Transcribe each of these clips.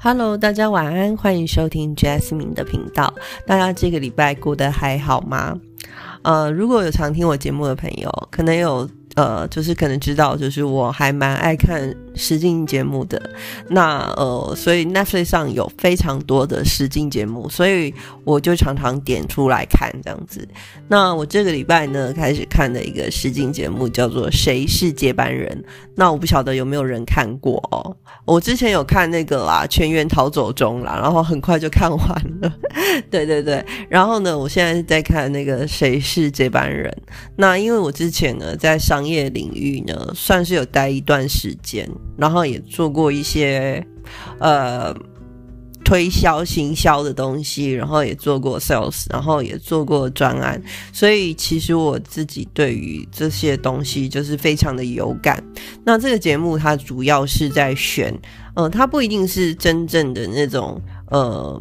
Hello，大家晚安，欢迎收听 Jasmine 的频道。大家这个礼拜过得还好吗？呃，如果有常听我节目的朋友，可能有呃，就是可能知道，就是我还蛮爱看。实境节目的那呃，所以 Netflix 上有非常多的实境节目，所以我就常常点出来看这样子。那我这个礼拜呢，开始看的一个实境节目叫做《谁是接班人》。那我不晓得有没有人看过哦。我之前有看那个啦，《全员逃走中》啦，然后很快就看完了。对对对，然后呢，我现在在看那个《谁是接班人》。那因为我之前呢，在商业领域呢，算是有待一段时间。然后也做过一些呃推销行销的东西，然后也做过 sales，然后也做过专案，所以其实我自己对于这些东西就是非常的有感。那这个节目它主要是在选，呃，它不一定是真正的那种呃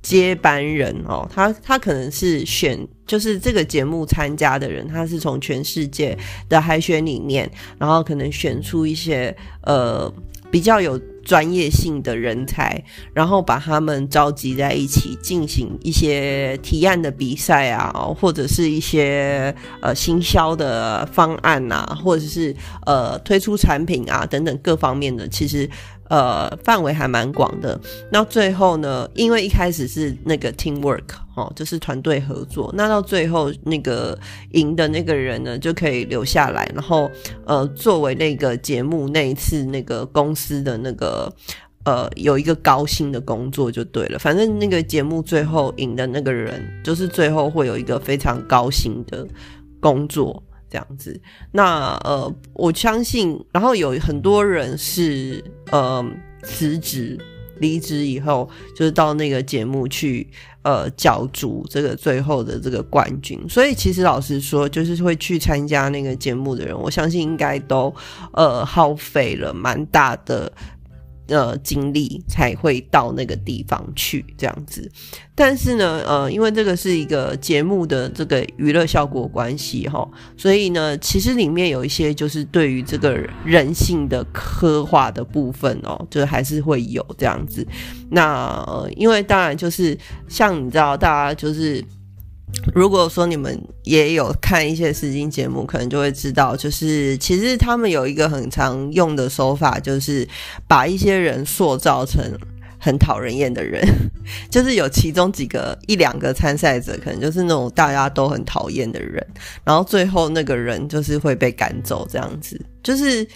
接班人哦，他他可能是选，就是这个节目参加的人，他是从全世界的海选里面，然后可能选出一些呃比较有专业性的人才，然后把他们召集在一起，进行一些提案的比赛啊，或者是一些呃行销的方案呐，或者是呃推出产品啊等等各方面的，其实。呃，范围还蛮广的。那最后呢，因为一开始是那个 teamwork 哦，就是团队合作。那到最后那个赢的那个人呢，就可以留下来，然后呃，作为那个节目那一次那个公司的那个呃，有一个高薪的工作就对了。反正那个节目最后赢的那个人，就是最后会有一个非常高薪的工作。这样子，那呃，我相信，然后有很多人是呃辞职离职以后，就是到那个节目去呃角逐这个最后的这个冠军。所以其实老实说，就是会去参加那个节目的人，我相信应该都呃耗费了蛮大的。呃，经历才会到那个地方去这样子，但是呢，呃，因为这个是一个节目的这个娱乐效果关系哈，所以呢，其实里面有一些就是对于这个人性的刻画的部分哦，就还是会有这样子。那因为当然就是像你知道，大家就是。如果说你们也有看一些实境节目，可能就会知道，就是其实他们有一个很常用的手法，就是把一些人塑造成很讨人厌的人，就是有其中几个一两个参赛者，可能就是那种大家都很讨厌的人，然后最后那个人就是会被赶走，这样子，就是。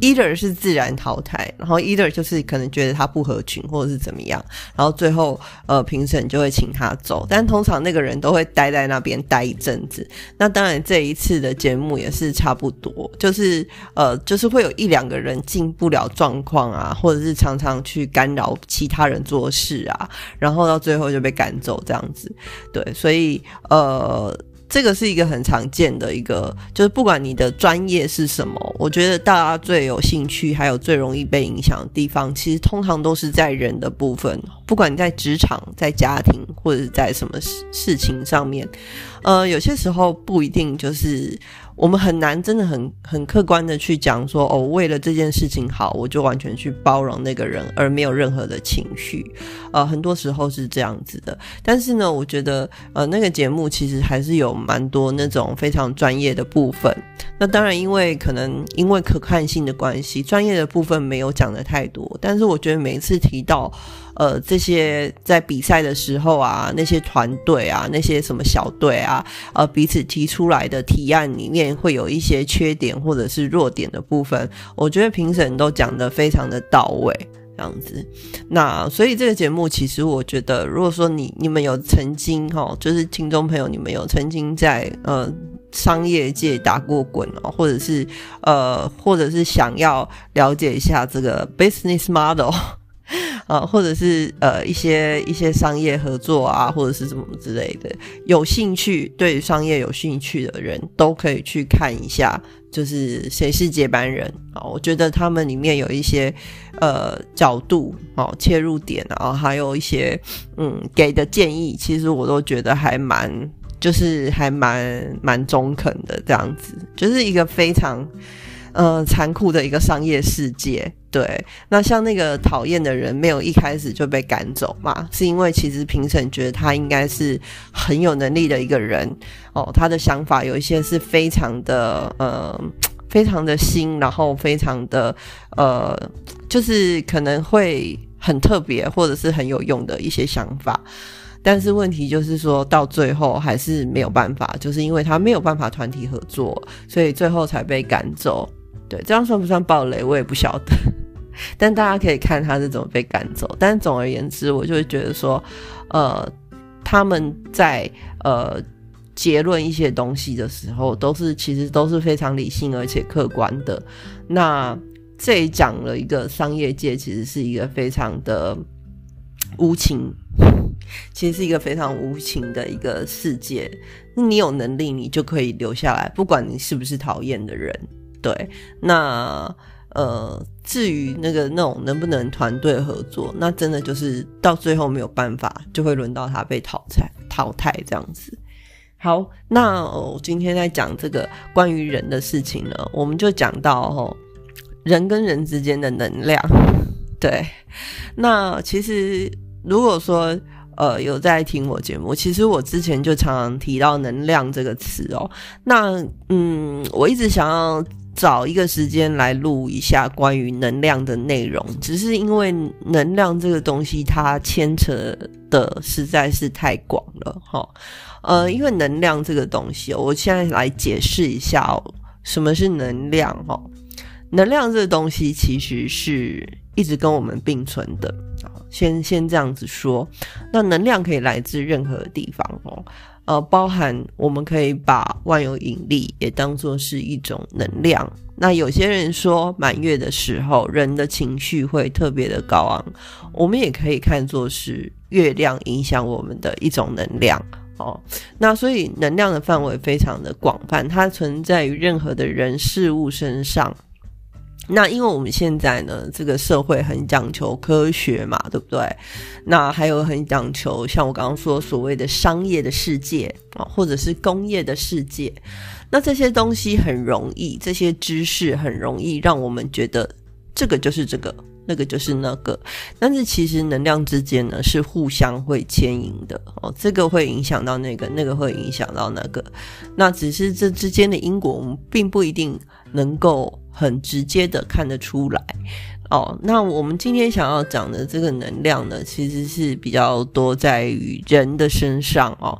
Either 是自然淘汰，然后 either 就是可能觉得他不合群或者是怎么样，然后最后呃评审就会请他走，但通常那个人都会待在那边待一阵子。那当然这一次的节目也是差不多，就是呃就是会有一两个人进不了状况啊，或者是常常去干扰其他人做事啊，然后到最后就被赶走这样子。对，所以呃。这个是一个很常见的一个，就是不管你的专业是什么，我觉得大家最有兴趣，还有最容易被影响的地方，其实通常都是在人的部分。不管你在职场、在家庭，或者在什么事事情上面，呃，有些时候不一定就是。我们很难真的很很客观的去讲说哦，为了这件事情好，我就完全去包容那个人，而没有任何的情绪。呃，很多时候是这样子的。但是呢，我觉得呃，那个节目其实还是有蛮多那种非常专业的部分。那当然，因为可能因为可看性的关系，专业的部分没有讲的太多。但是我觉得每一次提到。呃，这些在比赛的时候啊，那些团队啊，那些什么小队啊，呃，彼此提出来的提案里面会有一些缺点或者是弱点的部分，我觉得评审都讲得非常的到位，这样子。那所以这个节目其实我觉得，如果说你你们有曾经哈，就是听众朋友，你们有曾经在呃商业界打过滚哦，或者是呃，或者是想要了解一下这个 business model。啊，或者是呃一些一些商业合作啊，或者是什么之类的，有兴趣对商业有兴趣的人都可以去看一下，就是谁是接班人啊？我觉得他们里面有一些呃角度哦切入点啊，还有一些嗯给的建议，其实我都觉得还蛮就是还蛮蛮中肯的这样子，就是一个非常呃残酷的一个商业世界。对，那像那个讨厌的人，没有一开始就被赶走嘛，是因为其实评审觉得他应该是很有能力的一个人哦，他的想法有一些是非常的呃，非常的新，然后非常的呃，就是可能会很特别或者是很有用的一些想法，但是问题就是说到最后还是没有办法，就是因为他没有办法团体合作，所以最后才被赶走。对，这样算不算暴雷，我也不晓得。但大家可以看他是怎么被赶走。但总而言之，我就会觉得说，呃，他们在呃结论一些东西的时候，都是其实都是非常理性而且客观的。那这里讲了一个商业界其实是一个非常的无情，其实是一个非常无情的一个世界。你有能力，你就可以留下来，不管你是不是讨厌的人。对，那。呃，至于那个那种能不能团队合作，那真的就是到最后没有办法，就会轮到他被淘汰淘汰这样子。好，那我今天在讲这个关于人的事情呢，我们就讲到哦，人跟人之间的能量。对，那其实如果说呃有在听我节目，其实我之前就常常提到能量这个词哦。那嗯，我一直想要。找一个时间来录一下关于能量的内容，只是因为能量这个东西它牵扯的实在是太广了哈。呃，因为能量这个东西，我现在来解释一下哦，什么是能量哈？能量这个东西其实是一直跟我们并存的先先这样子说，那能量可以来自任何地方哦。呃，包含我们可以把万有引力也当作是一种能量。那有些人说满月的时候，人的情绪会特别的高昂，我们也可以看作是月亮影响我们的一种能量哦。那所以能量的范围非常的广泛，它存在于任何的人事物身上。那因为我们现在呢，这个社会很讲求科学嘛，对不对？那还有很讲求，像我刚刚说所谓的商业的世界啊，或者是工业的世界，那这些东西很容易，这些知识很容易让我们觉得这个就是这个，那个就是那个。但是其实能量之间呢是互相会牵引的哦，这个会影响到那个，那个会影响到那个。那只是这之间的因果，我们并不一定能够。很直接的看得出来哦。那我们今天想要讲的这个能量呢，其实是比较多在于人的身上哦。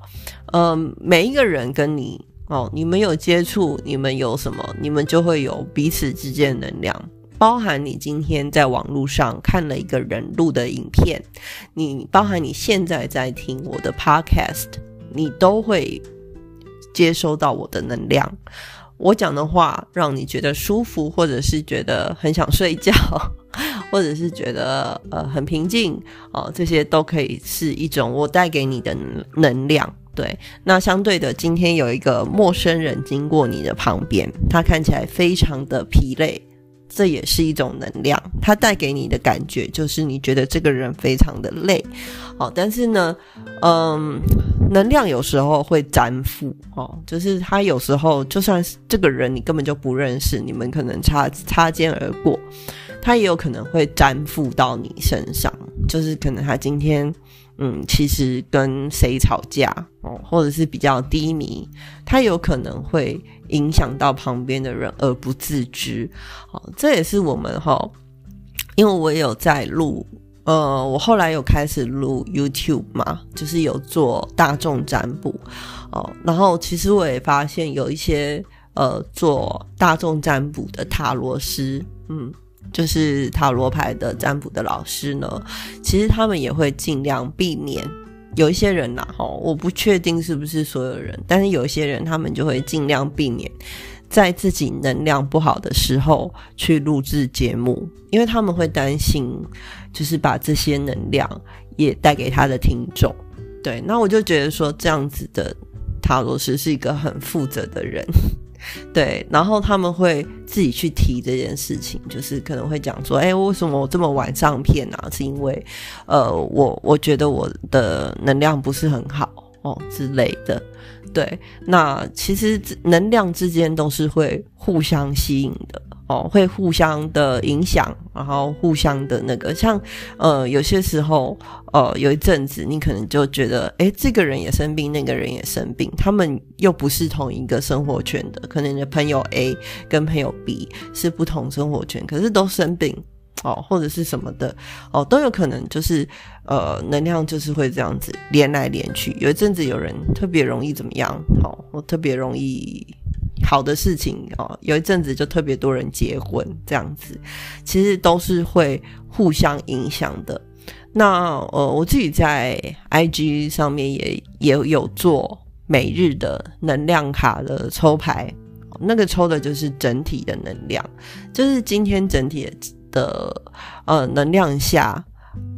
嗯，每一个人跟你哦，你们有接触，你们有什么，你们就会有彼此之间的能量。包含你今天在网络上看了一个人录的影片，你包含你现在在听我的 podcast，你都会接收到我的能量。我讲的话让你觉得舒服，或者是觉得很想睡觉，或者是觉得呃很平静哦，这些都可以是一种我带给你的能量。对，那相对的，今天有一个陌生人经过你的旁边，他看起来非常的疲累。这也是一种能量，他带给你的感觉就是你觉得这个人非常的累，好，但是呢，嗯，能量有时候会粘附，哦，就是他有时候就算是这个人你根本就不认识，你们可能擦擦肩而过，他也有可能会粘附到你身上，就是可能他今天。嗯，其实跟谁吵架哦，或者是比较低迷，他有可能会影响到旁边的人而不自知。哦，这也是我们哈，因为我有在录，呃，我后来有开始录 YouTube 嘛，就是有做大众占卜哦。然后其实我也发现有一些呃做大众占卜的塔罗师，嗯。就是塔罗牌的占卜的老师呢，其实他们也会尽量避免有一些人呐，哈，我不确定是不是所有人，但是有一些人他们就会尽量避免在自己能量不好的时候去录制节目，因为他们会担心，就是把这些能量也带给他的听众。对，那我就觉得说这样子的塔罗师是一个很负责的人。对，然后他们会自己去提这件事情，就是可能会讲说，哎，为什么我这么晚上片啊？是因为，呃，我我觉得我的能量不是很好哦之类的。对，那其实能量之间都是会互相吸引的哦，会互相的影响，然后互相的那个，像呃，有些时候呃，有一阵子你可能就觉得，哎，这个人也生病，那个人也生病，他们又不是同一个生活圈的，可能你的朋友 A 跟朋友 B 是不同生活圈，可是都生病。哦，或者是什么的哦，都有可能，就是呃，能量就是会这样子连来连去。有一阵子有人特别容易怎么样？哦，我特别容易好的事情哦，有一阵子就特别多人结婚这样子，其实都是会互相影响的。那呃，我自己在 IG 上面也也有做每日的能量卡的抽牌，那个抽的就是整体的能量，就是今天整体的。的呃能量下，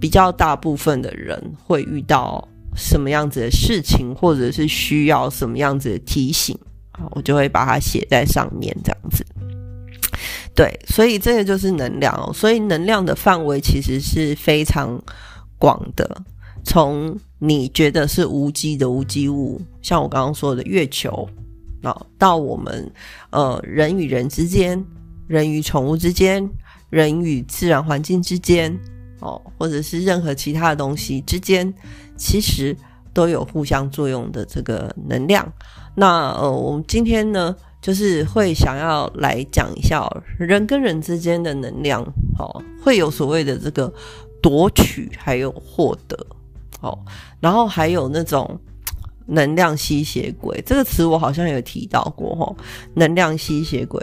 比较大部分的人会遇到什么样子的事情，或者是需要什么样子的提醒啊，我就会把它写在上面，这样子。对，所以这个就是能量哦。所以能量的范围其实是非常广的，从你觉得是无机的无机物，像我刚刚说的月球，啊，到我们呃人与人之间，人与宠物之间。人与自然环境之间，哦，或者是任何其他的东西之间，其实都有互相作用的这个能量。那呃，我们今天呢，就是会想要来讲一下人跟人之间的能量，哦，会有所谓的这个夺取，还有获得，哦，然后还有那种能量吸血鬼这个词，我好像有提到过，哈，能量吸血鬼。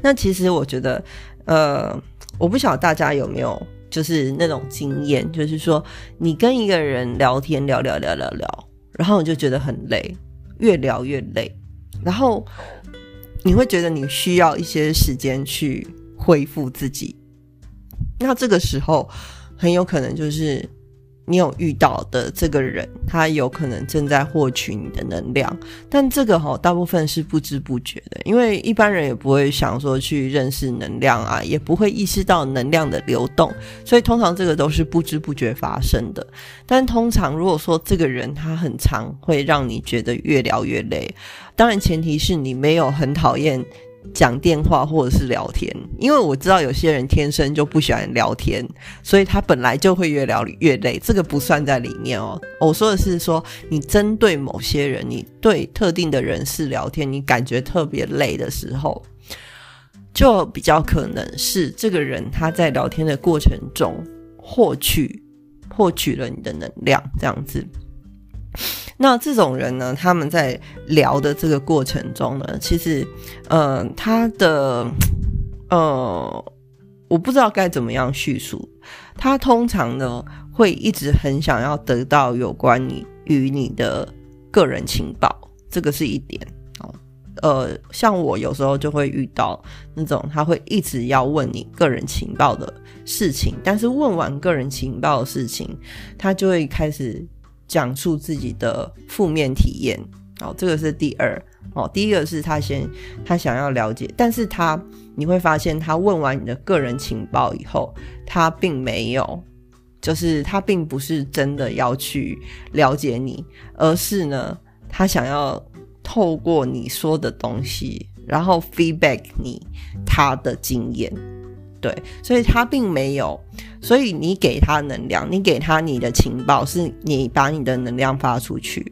那其实我觉得。呃，我不晓得大家有没有就是那种经验，就是说你跟一个人聊天，聊聊聊聊聊，然后你就觉得很累，越聊越累，然后你会觉得你需要一些时间去恢复自己，那这个时候很有可能就是。你有遇到的这个人，他有可能正在获取你的能量，但这个哈大部分是不知不觉的，因为一般人也不会想说去认识能量啊，也不会意识到能量的流动，所以通常这个都是不知不觉发生的。但通常如果说这个人他很长，会让你觉得越聊越累，当然前提是你没有很讨厌。讲电话或者是聊天，因为我知道有些人天生就不喜欢聊天，所以他本来就会越聊越累，这个不算在里面哦。我说的是说，你针对某些人，你对特定的人士聊天，你感觉特别累的时候，就比较可能是这个人他在聊天的过程中获取获取了你的能量，这样子。那这种人呢，他们在聊的这个过程中呢，其实，呃，他的，呃，我不知道该怎么样叙述。他通常呢，会一直很想要得到有关你与你的个人情报，这个是一点哦。呃，像我有时候就会遇到那种，他会一直要问你个人情报的事情，但是问完个人情报的事情，他就会开始。讲述自己的负面体验，哦，这个是第二哦。第一个是他先他想要了解，但是他你会发现，他问完你的个人情报以后，他并没有，就是他并不是真的要去了解你，而是呢，他想要透过你说的东西，然后 feedback 你他的经验。对，所以他并没有，所以你给他能量，你给他你的情报，是你把你的能量发出去，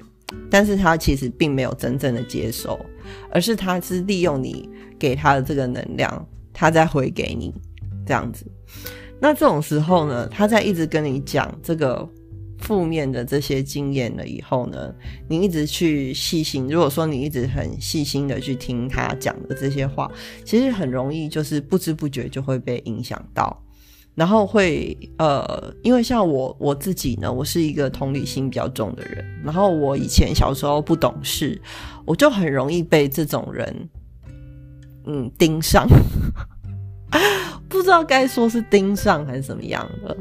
但是他其实并没有真正的接收，而是他是利用你给他的这个能量，他再回给你这样子。那这种时候呢，他在一直跟你讲这个。负面的这些经验了以后呢，你一直去细心。如果说你一直很细心的去听他讲的这些话，其实很容易就是不知不觉就会被影响到，然后会呃，因为像我我自己呢，我是一个同理心比较重的人，然后我以前小时候不懂事，我就很容易被这种人嗯盯上，不知道该说是盯上还是怎么样的。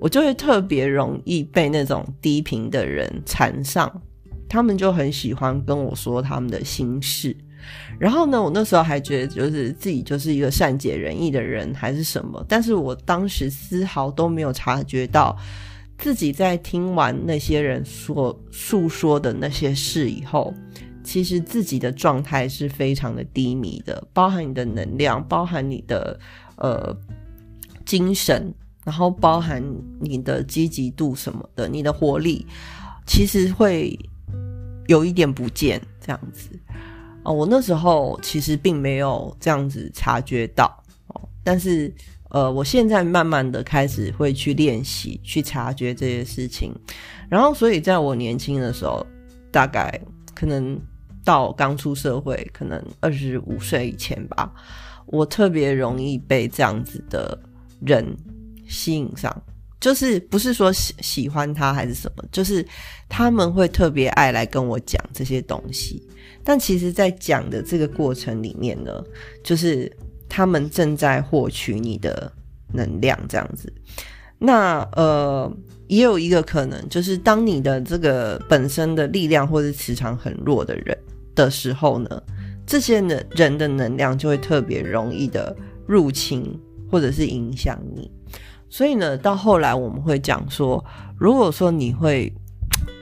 我就会特别容易被那种低频的人缠上，他们就很喜欢跟我说他们的心事。然后呢，我那时候还觉得就是自己就是一个善解人意的人还是什么，但是我当时丝毫都没有察觉到自己在听完那些人所诉说的那些事以后，其实自己的状态是非常的低迷的，包含你的能量，包含你的呃精神，然后包含你的积极度什么的，你的活力，其实会有一点不见这样子。哦，我那时候其实并没有这样子察觉到哦，但是。呃，我现在慢慢的开始会去练习，去察觉这些事情，然后，所以在我年轻的时候，大概可能到刚出社会，可能二十五岁以前吧，我特别容易被这样子的人吸引上，就是不是说喜喜欢他还是什么，就是他们会特别爱来跟我讲这些东西，但其实，在讲的这个过程里面呢，就是。他们正在获取你的能量，这样子。那呃，也有一个可能，就是当你的这个本身的力量或者磁场很弱的人的时候呢，这些人人的能量就会特别容易的入侵或者是影响你。所以呢，到后来我们会讲说，如果说你会，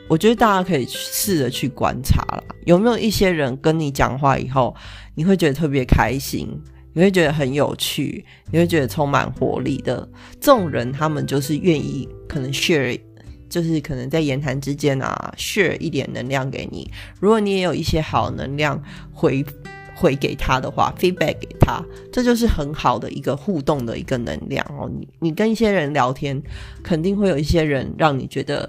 我觉得大家可以试着去观察了，有没有一些人跟你讲话以后，你会觉得特别开心。你会觉得很有趣，你会觉得充满活力的这种人，他们就是愿意可能 share，就是可能在言谈之间啊 share 一点能量给你。如果你也有一些好能量回回给他的话，feedback 给他，这就是很好的一个互动的一个能量哦。你你跟一些人聊天，肯定会有一些人让你觉得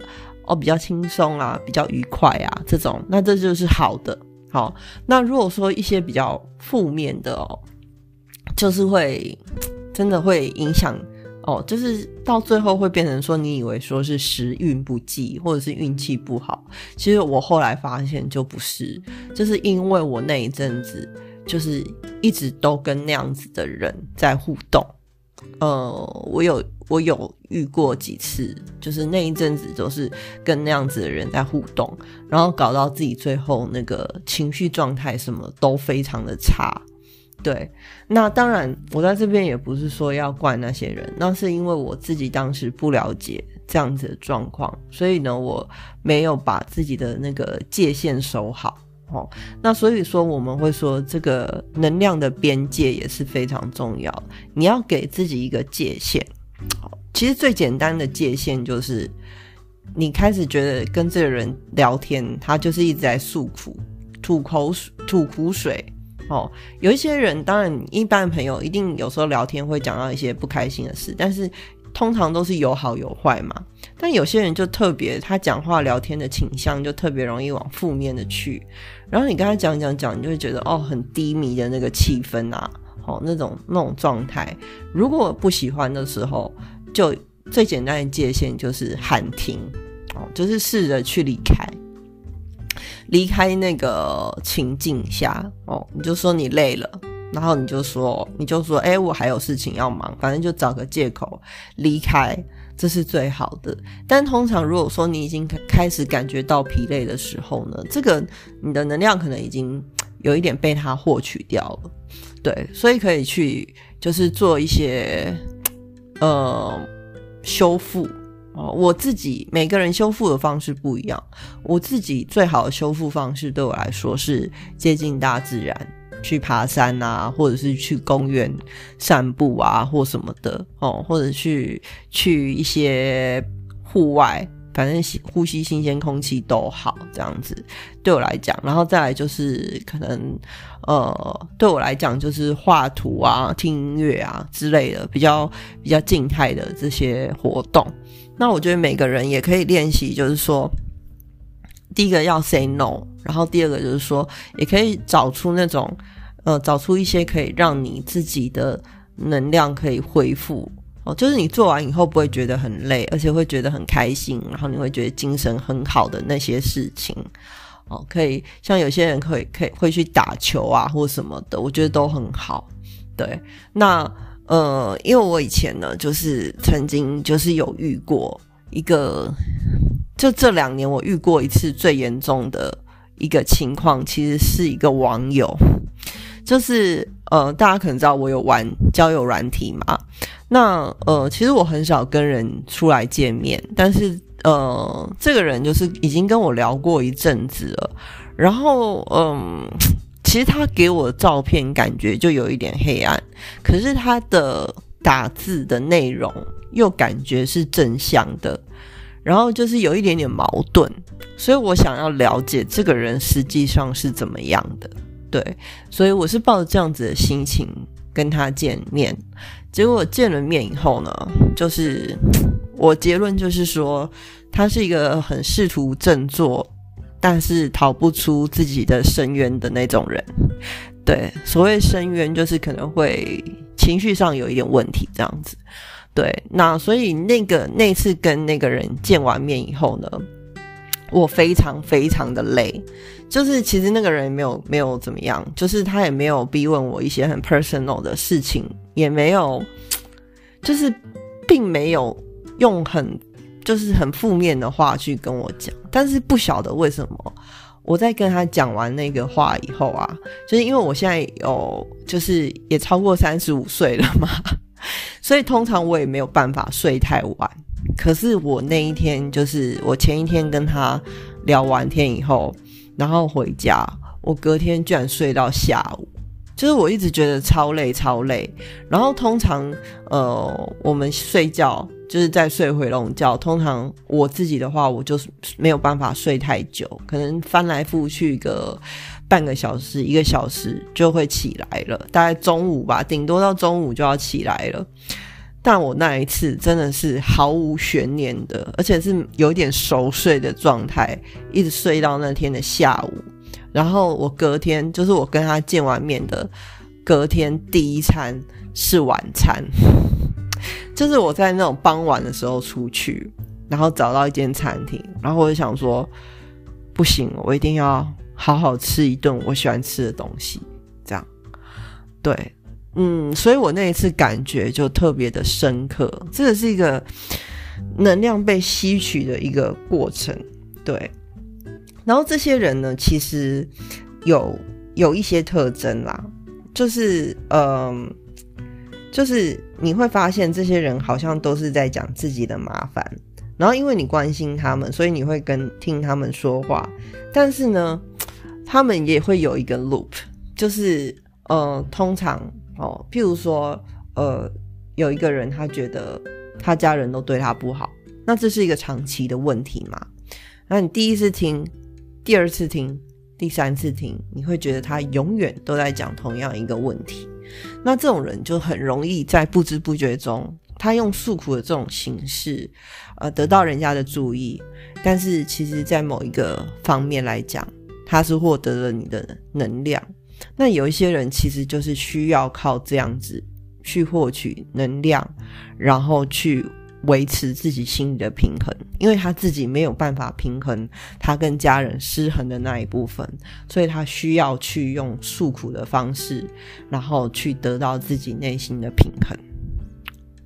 哦比较轻松啊，比较愉快啊，这种那这就是好的。好，那如果说一些比较负面的哦。就是会真的会影响哦，就是到最后会变成说，你以为说是时运不济，或者是运气不好，其实我后来发现就不是，就是因为我那一阵子就是一直都跟那样子的人在互动，呃，我有我有遇过几次，就是那一阵子都是跟那样子的人在互动，然后搞到自己最后那个情绪状态什么都非常的差。对，那当然，我在这边也不是说要怪那些人，那是因为我自己当时不了解这样子的状况，所以呢，我没有把自己的那个界限守好哦。那所以说，我们会说这个能量的边界也是非常重要，你要给自己一个界限。其实最简单的界限就是，你开始觉得跟这个人聊天，他就是一直在诉苦、吐口水、吐苦水。哦，有一些人，当然一般朋友一定有时候聊天会讲到一些不开心的事，但是通常都是有好有坏嘛。但有些人就特别，他讲话聊天的倾向就特别容易往负面的去。然后你跟他讲讲讲，你就会觉得哦，很低迷的那个气氛啊，哦，那种那种状态。如果不喜欢的时候，就最简单的界限就是喊停，哦，就是试着去离开。离开那个情境下哦，你就说你累了，然后你就说你就说，哎，我还有事情要忙，反正就找个借口离开，这是最好的。但通常如果说你已经开始感觉到疲累的时候呢，这个你的能量可能已经有一点被他获取掉了，对，所以可以去就是做一些呃修复。哦，我自己每个人修复的方式不一样。我自己最好的修复方式对我来说是接近大自然，去爬山啊，或者是去公园散步啊，或什么的哦，或者去去一些户外，反正呼吸新鲜空气都好，这样子对我来讲。然后再来就是可能呃，对我来讲就是画图啊、听音乐啊之类的，比较比较静态的这些活动。那我觉得每个人也可以练习，就是说，第一个要 say no，然后第二个就是说，也可以找出那种，呃，找出一些可以让你自己的能量可以恢复哦，就是你做完以后不会觉得很累，而且会觉得很开心，然后你会觉得精神很好的那些事情哦，可以像有些人可以可以会去打球啊或什么的，我觉得都很好。对，那。呃，因为我以前呢，就是曾经就是有遇过一个，就这两年我遇过一次最严重的一个情况，其实是一个网友，就是呃，大家可能知道我有玩交友软体嘛，那呃，其实我很少跟人出来见面，但是呃，这个人就是已经跟我聊过一阵子了。然后嗯，其实他给我的照片感觉就有一点黑暗，可是他的打字的内容又感觉是正向的，然后就是有一点点矛盾，所以我想要了解这个人实际上是怎么样的。对，所以我是抱着这样子的心情跟他见面，结果见了面以后呢，就是我结论就是说，他是一个很试图振作，但是逃不出自己的深渊的那种人。对，所谓深渊就是可能会情绪上有一点问题这样子。对，那所以那个那次跟那个人见完面以后呢，我非常非常的累。就是其实那个人也没有没有怎么样，就是他也没有逼问我一些很 personal 的事情，也没有，就是并没有用很就是很负面的话去跟我讲。但是不晓得为什么，我在跟他讲完那个话以后啊，就是因为我现在有就是也超过三十五岁了嘛，所以通常我也没有办法睡太晚。可是我那一天就是我前一天跟他聊完天以后。然后回家，我隔天居然睡到下午，就是我一直觉得超累超累。然后通常，呃，我们睡觉就是在睡回笼觉。通常我自己的话，我就是没有办法睡太久，可能翻来覆去个半个小时、一个小时就会起来了。大概中午吧，顶多到中午就要起来了。但我那一次真的是毫无悬念的，而且是有点熟睡的状态，一直睡到那天的下午。然后我隔天就是我跟他见完面的隔天第一餐是晚餐，就是我在那种傍晚的时候出去，然后找到一间餐厅，然后我就想说，不行，我一定要好好吃一顿我喜欢吃的东西，这样，对。嗯，所以我那一次感觉就特别的深刻，这个是一个能量被吸取的一个过程，对。然后这些人呢，其实有有一些特征啦，就是嗯，就是你会发现这些人好像都是在讲自己的麻烦，然后因为你关心他们，所以你会跟听他们说话，但是呢，他们也会有一个 loop，就是呃，通常。哦，譬如说，呃，有一个人他觉得他家人都对他不好，那这是一个长期的问题嘛？那你第一次听，第二次听，第三次听，你会觉得他永远都在讲同样一个问题。那这种人就很容易在不知不觉中，他用诉苦的这种形式，呃，得到人家的注意。但是其实，在某一个方面来讲，他是获得了你的能量。那有一些人其实就是需要靠这样子去获取能量，然后去维持自己心里的平衡，因为他自己没有办法平衡他跟家人失衡的那一部分，所以他需要去用诉苦的方式，然后去得到自己内心的平衡。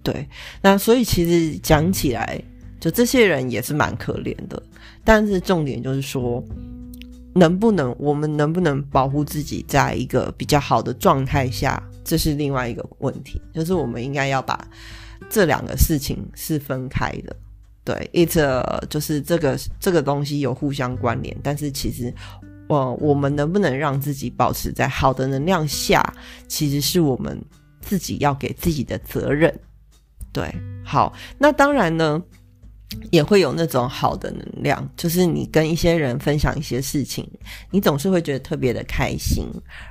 对，那所以其实讲起来，就这些人也是蛮可怜的，但是重点就是说。能不能，我们能不能保护自己在一个比较好的状态下，这是另外一个问题。就是我们应该要把这两个事情是分开的。对，it 就是这个这个东西有互相关联，但是其实，呃，我们能不能让自己保持在好的能量下，其实是我们自己要给自己的责任。对，好，那当然呢。也会有那种好的能量，就是你跟一些人分享一些事情，你总是会觉得特别的开心，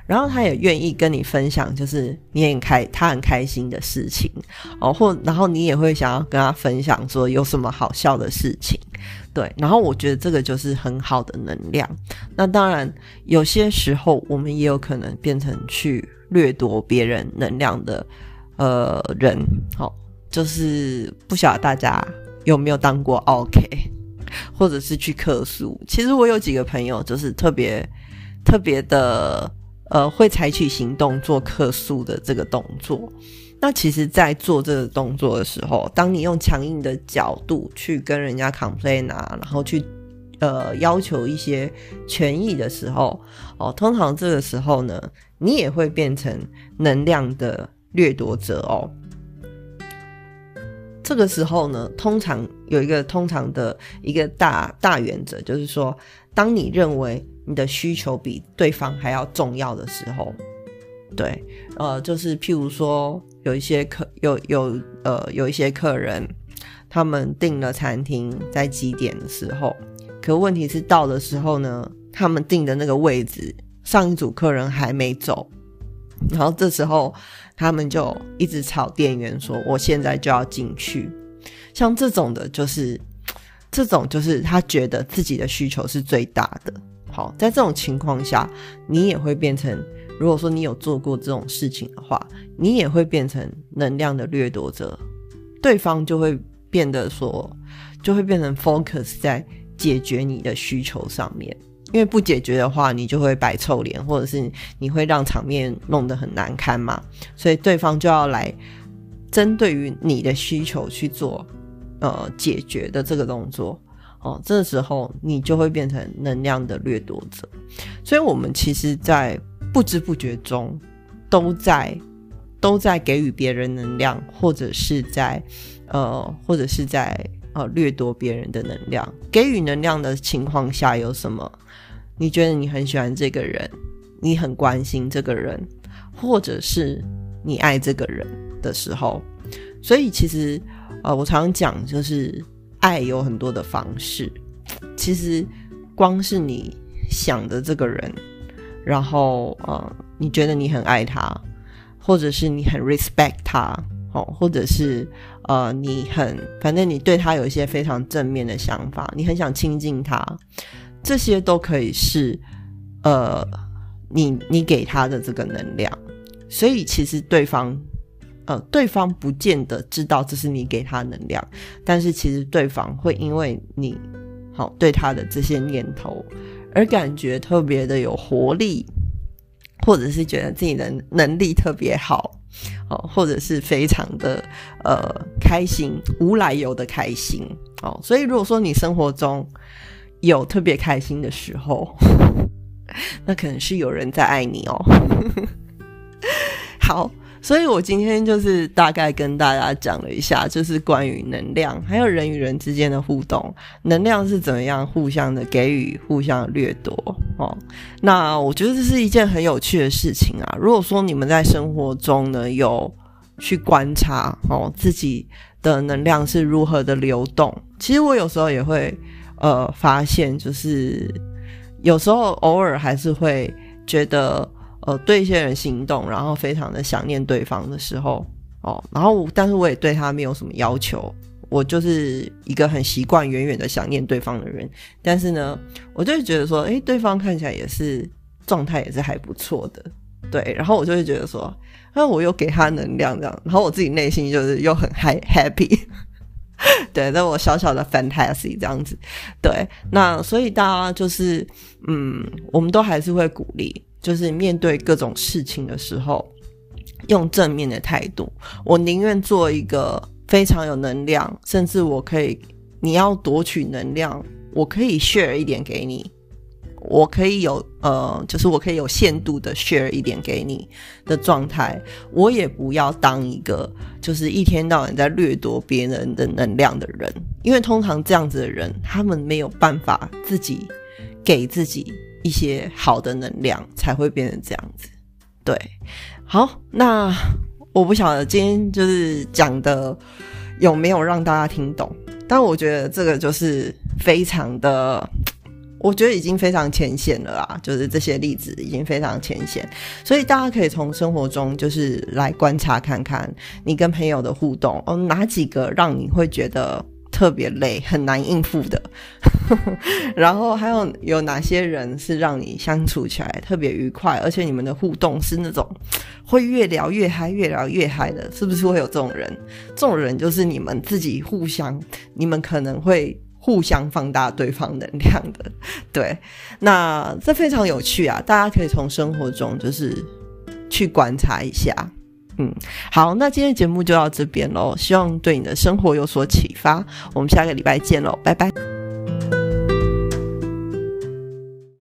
然后他也愿意跟你分享，就是你很开他很开心的事情哦，或然后你也会想要跟他分享说有什么好笑的事情，对，然后我觉得这个就是很好的能量。那当然有些时候我们也有可能变成去掠夺别人能量的呃人，好，就是不晓得大家。有没有当过 OK，或者是去客诉？其实我有几个朋友，就是特别特别的，呃，会采取行动做客诉的这个动作。那其实，在做这个动作的时候，当你用强硬的角度去跟人家 complain 啊，然后去呃要求一些权益的时候，哦，通常这个时候呢，你也会变成能量的掠夺者哦。这个时候呢，通常有一个通常的一个大大原则，就是说，当你认为你的需求比对方还要重要的时候，对，呃，就是譬如说，有一些客有有呃有一些客人，他们订了餐厅在几点的时候，可问题是到的时候呢，他们订的那个位置，上一组客人还没走。然后这时候，他们就一直吵店员说：“我现在就要进去。”像这种的，就是这种，就是他觉得自己的需求是最大的。好，在这种情况下，你也会变成，如果说你有做过这种事情的话，你也会变成能量的掠夺者，对方就会变得说，就会变成 focus 在解决你的需求上面。因为不解决的话，你就会摆臭脸，或者是你会让场面弄得很难堪嘛。所以对方就要来针对于你的需求去做呃解决的这个动作哦。这时候你就会变成能量的掠夺者。所以我们其实，在不知不觉中都在都在给予别人能量，或者是在呃或者是在呃掠夺别人的能量。给予能量的情况下有什么？你觉得你很喜欢这个人，你很关心这个人，或者是你爱这个人的时候，所以其实呃，我常常讲，就是爱有很多的方式。其实光是你想的这个人，然后呃，你觉得你很爱他，或者是你很 respect 他，哦，或者是呃，你很反正你对他有一些非常正面的想法，你很想亲近他。这些都可以是，呃，你你给他的这个能量，所以其实对方，呃，对方不见得知道这是你给他能量，但是其实对方会因为你好对他的这些念头而感觉特别的有活力，或者是觉得自己的能力特别好，哦，或者是非常的呃开心，无来由的开心，哦，所以如果说你生活中，有特别开心的时候，那可能是有人在爱你哦。好，所以我今天就是大概跟大家讲了一下，就是关于能量，还有人与人之间的互动，能量是怎么样互相的给予、互相掠夺哦。那我觉得这是一件很有趣的事情啊。如果说你们在生活中呢有去观察哦自己的能量是如何的流动，其实我有时候也会。呃，发现就是有时候偶尔还是会觉得，呃，对一些人心动，然后非常的想念对方的时候，哦，然后但是我也对他没有什么要求，我就是一个很习惯远远的想念对方的人，但是呢，我就会觉得说，哎，对方看起来也是状态也是还不错的，对，然后我就会觉得说，那我又给他能量这样，然后我自己内心就是又很 high happy。对，那我小小的 fantasy 这样子，对，那所以大家就是，嗯，我们都还是会鼓励，就是面对各种事情的时候，用正面的态度。我宁愿做一个非常有能量，甚至我可以，你要夺取能量，我可以 share 一点给你。我可以有呃，就是我可以有限度的 share 一点给你的状态，我也不要当一个就是一天到晚在掠夺别人的能量的人，因为通常这样子的人，他们没有办法自己给自己一些好的能量，才会变成这样子。对，好，那我不晓得今天就是讲的有没有让大家听懂，但我觉得这个就是非常的。我觉得已经非常浅显了啦，就是这些例子已经非常浅显，所以大家可以从生活中就是来观察看看，你跟朋友的互动，哦，哪几个让你会觉得特别累、很难应付的，然后还有有哪些人是让你相处起来特别愉快，而且你们的互动是那种会越聊越嗨、越聊越嗨的，是不是会有这种人？这种人就是你们自己互相，你们可能会。互相放大对方能量的，对，那这非常有趣啊！大家可以从生活中就是去观察一下，嗯，好，那今天节目就到这边喽，希望对你的生活有所启发，我们下个礼拜见喽，拜拜。